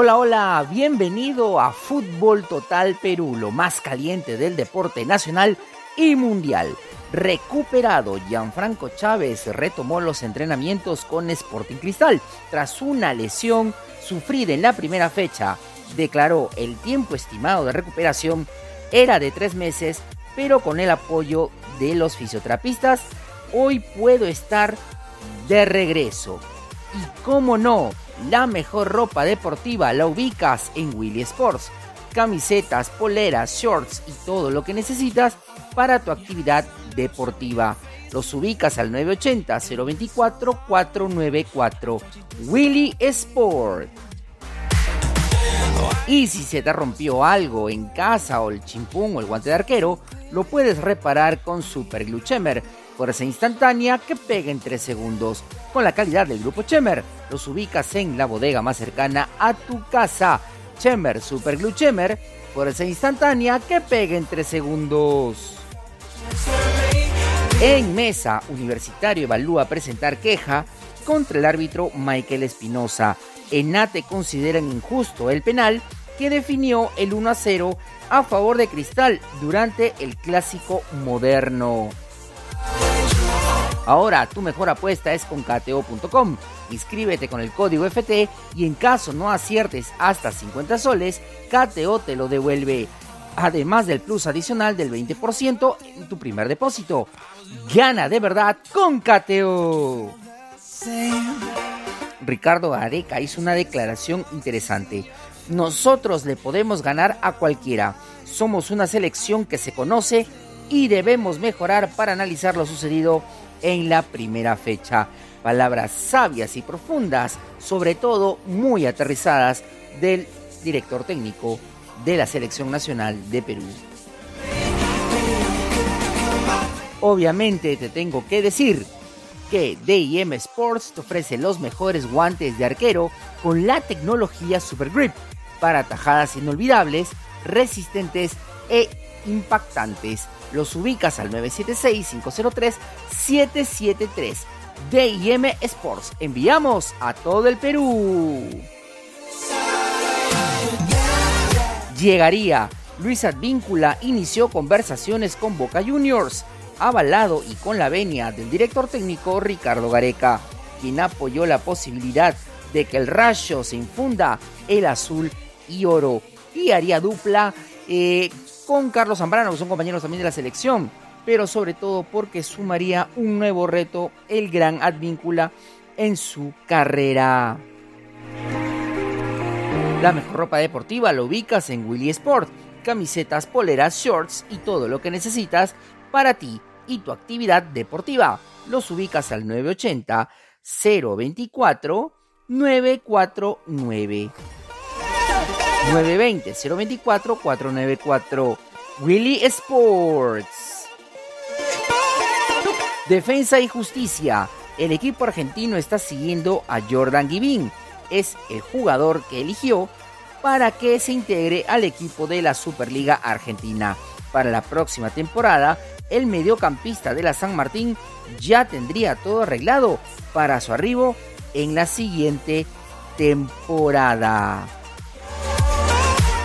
Hola, hola, bienvenido a Fútbol Total Perú, lo más caliente del deporte nacional y mundial. Recuperado, Gianfranco Chávez retomó los entrenamientos con Sporting Cristal tras una lesión sufrida en la primera fecha. Declaró el tiempo estimado de recuperación era de tres meses, pero con el apoyo de los fisioterapistas, hoy puedo estar de regreso. Y cómo no, la mejor ropa deportiva la ubicas en Willy Sports. Camisetas, poleras, shorts y todo lo que necesitas para tu actividad deportiva. Los ubicas al 980-024-494. Willy Sport. Y si se te rompió algo en casa o el chimpún o el guante de arquero, lo puedes reparar con Super Glue Chemer. Fuerza instantánea que pega en 3 segundos. Con la calidad del grupo Chemer, los ubicas en la bodega más cercana a tu casa. Chemer, Super Glue Chemer, fuerza instantánea que pega en 3 segundos. En mesa, Universitario evalúa presentar queja contra el árbitro Michael Espinosa. Enate consideran injusto el penal que definió el 1 a 0 a favor de Cristal durante el clásico moderno. Ahora tu mejor apuesta es con KTO.com. Inscríbete con el código FT y en caso no aciertes hasta 50 soles, KTO te lo devuelve. Además del plus adicional del 20% en tu primer depósito. Gana de verdad con KTO. Ricardo Areca hizo una declaración interesante. Nosotros le podemos ganar a cualquiera. Somos una selección que se conoce y debemos mejorar para analizar lo sucedido en la primera fecha. Palabras sabias y profundas, sobre todo muy aterrizadas del director técnico de la Selección Nacional de Perú. Obviamente te tengo que decir que DIM Sports te ofrece los mejores guantes de arquero con la tecnología Super Grip para tajadas inolvidables, resistentes e impactantes. Los ubicas al 976-503-773. DIM Sports. Enviamos a todo el Perú. Llegaría. Luis Advíncula inició conversaciones con Boca Juniors, avalado y con la venia del director técnico Ricardo Gareca, quien apoyó la posibilidad de que el rayo se infunda el azul y oro y haría dupla eh, con Carlos Zambrano, que son compañeros también de la selección, pero sobre todo porque sumaría un nuevo reto el gran Advíncula en su carrera. La mejor ropa deportiva lo ubicas en Willy Sport, camisetas, poleras, shorts y todo lo que necesitas para ti y tu actividad deportiva. Los ubicas al 980 024 949. 920-024-494. Willy Sports. Defensa y justicia. El equipo argentino está siguiendo a Jordan Givín. Es el jugador que eligió para que se integre al equipo de la Superliga Argentina. Para la próxima temporada, el mediocampista de la San Martín ya tendría todo arreglado para su arribo en la siguiente temporada.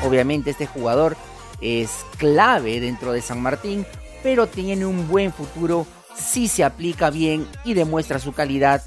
Obviamente este jugador es clave dentro de San Martín, pero tiene un buen futuro si se aplica bien y demuestra su calidad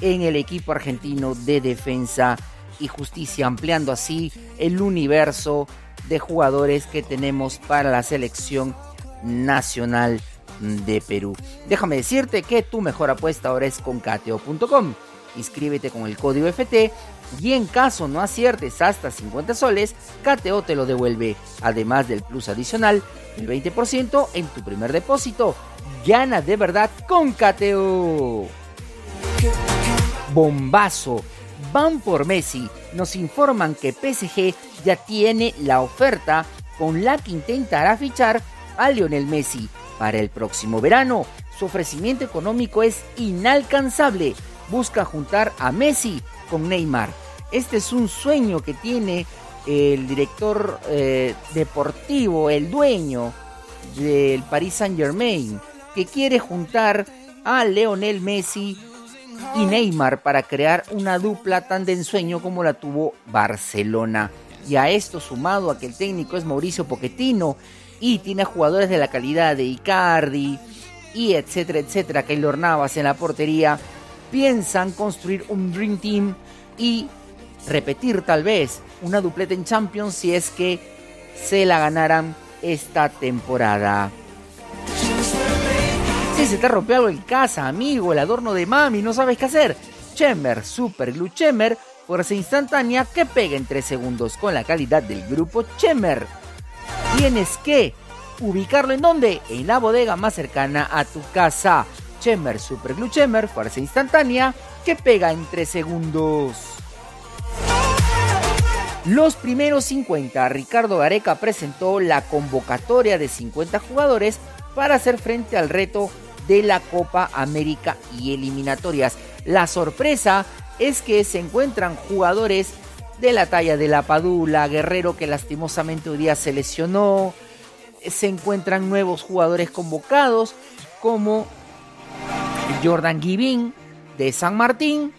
en el equipo argentino de defensa y justicia, ampliando así el universo de jugadores que tenemos para la selección nacional de Perú. Déjame decirte que tu mejor apuesta ahora es con cateo.com. Inscríbete con el código FT y en caso no aciertes hasta 50 soles, KTO te lo devuelve, además del plus adicional, el 20% en tu primer depósito. Gana de verdad con KTO. Bombazo. Van por Messi. Nos informan que PSG ya tiene la oferta con la que intentará fichar a Lionel Messi para el próximo verano. Su ofrecimiento económico es inalcanzable. Busca juntar a Messi con Neymar. Este es un sueño que tiene el director eh, deportivo, el dueño del Paris Saint Germain, que quiere juntar a Leonel Messi y Neymar para crear una dupla tan de ensueño como la tuvo Barcelona. Y a esto sumado a que el técnico es Mauricio Pochettino y tiene jugadores de la calidad de Icardi y etcétera, etcétera, Keylor Navas en la portería, piensan construir un Dream Team y repetir tal vez una dupleta en Champions si es que se la ganaran esta temporada. Si se te rompió algo en casa, amigo, el adorno de mami, no sabes qué hacer. Chemer Super Glue Chemer, fuerza instantánea que pega en 3 segundos con la calidad del grupo Chemer. Tienes que ubicarlo en donde? En la bodega más cercana a tu casa. Chemer Super Glue Chemer, fuerza instantánea que pega en 3 segundos. Los primeros 50, Ricardo Gareca presentó la convocatoria de 50 jugadores para hacer frente al reto de la Copa América y eliminatorias. La sorpresa es que se encuentran jugadores de la talla de la Padula, Guerrero que lastimosamente hoy día se lesionó, se encuentran nuevos jugadores convocados como Jordan Givín de San Martín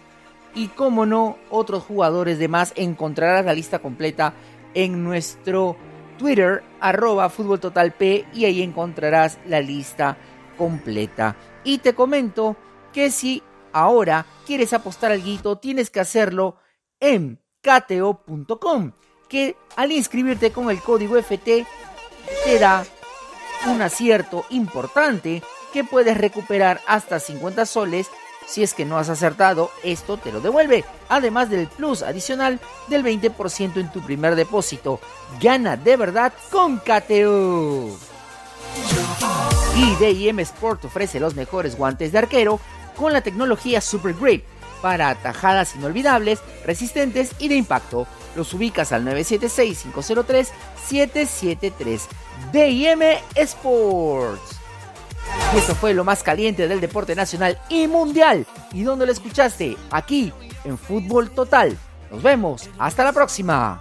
y como no otros jugadores de más encontrarás la lista completa en nuestro Twitter arroba Fútbol Total P y ahí encontrarás la lista completa. Y te comento que si ahora quieres apostar al guito tienes que hacerlo en KTO.com que al inscribirte con el código FT te da un acierto importante que puedes recuperar hasta 50 soles. Si es que no has acertado, esto te lo devuelve. Además del plus adicional del 20% en tu primer depósito. Gana de verdad con KTO. Y DIM Sport ofrece los mejores guantes de arquero con la tecnología Super Grip para atajadas inolvidables, resistentes y de impacto. Los ubicas al 976-503-773. DIM Sports. Y eso fue lo más caliente del deporte nacional y mundial. ¿Y dónde lo escuchaste? Aquí, en Fútbol Total. Nos vemos. Hasta la próxima.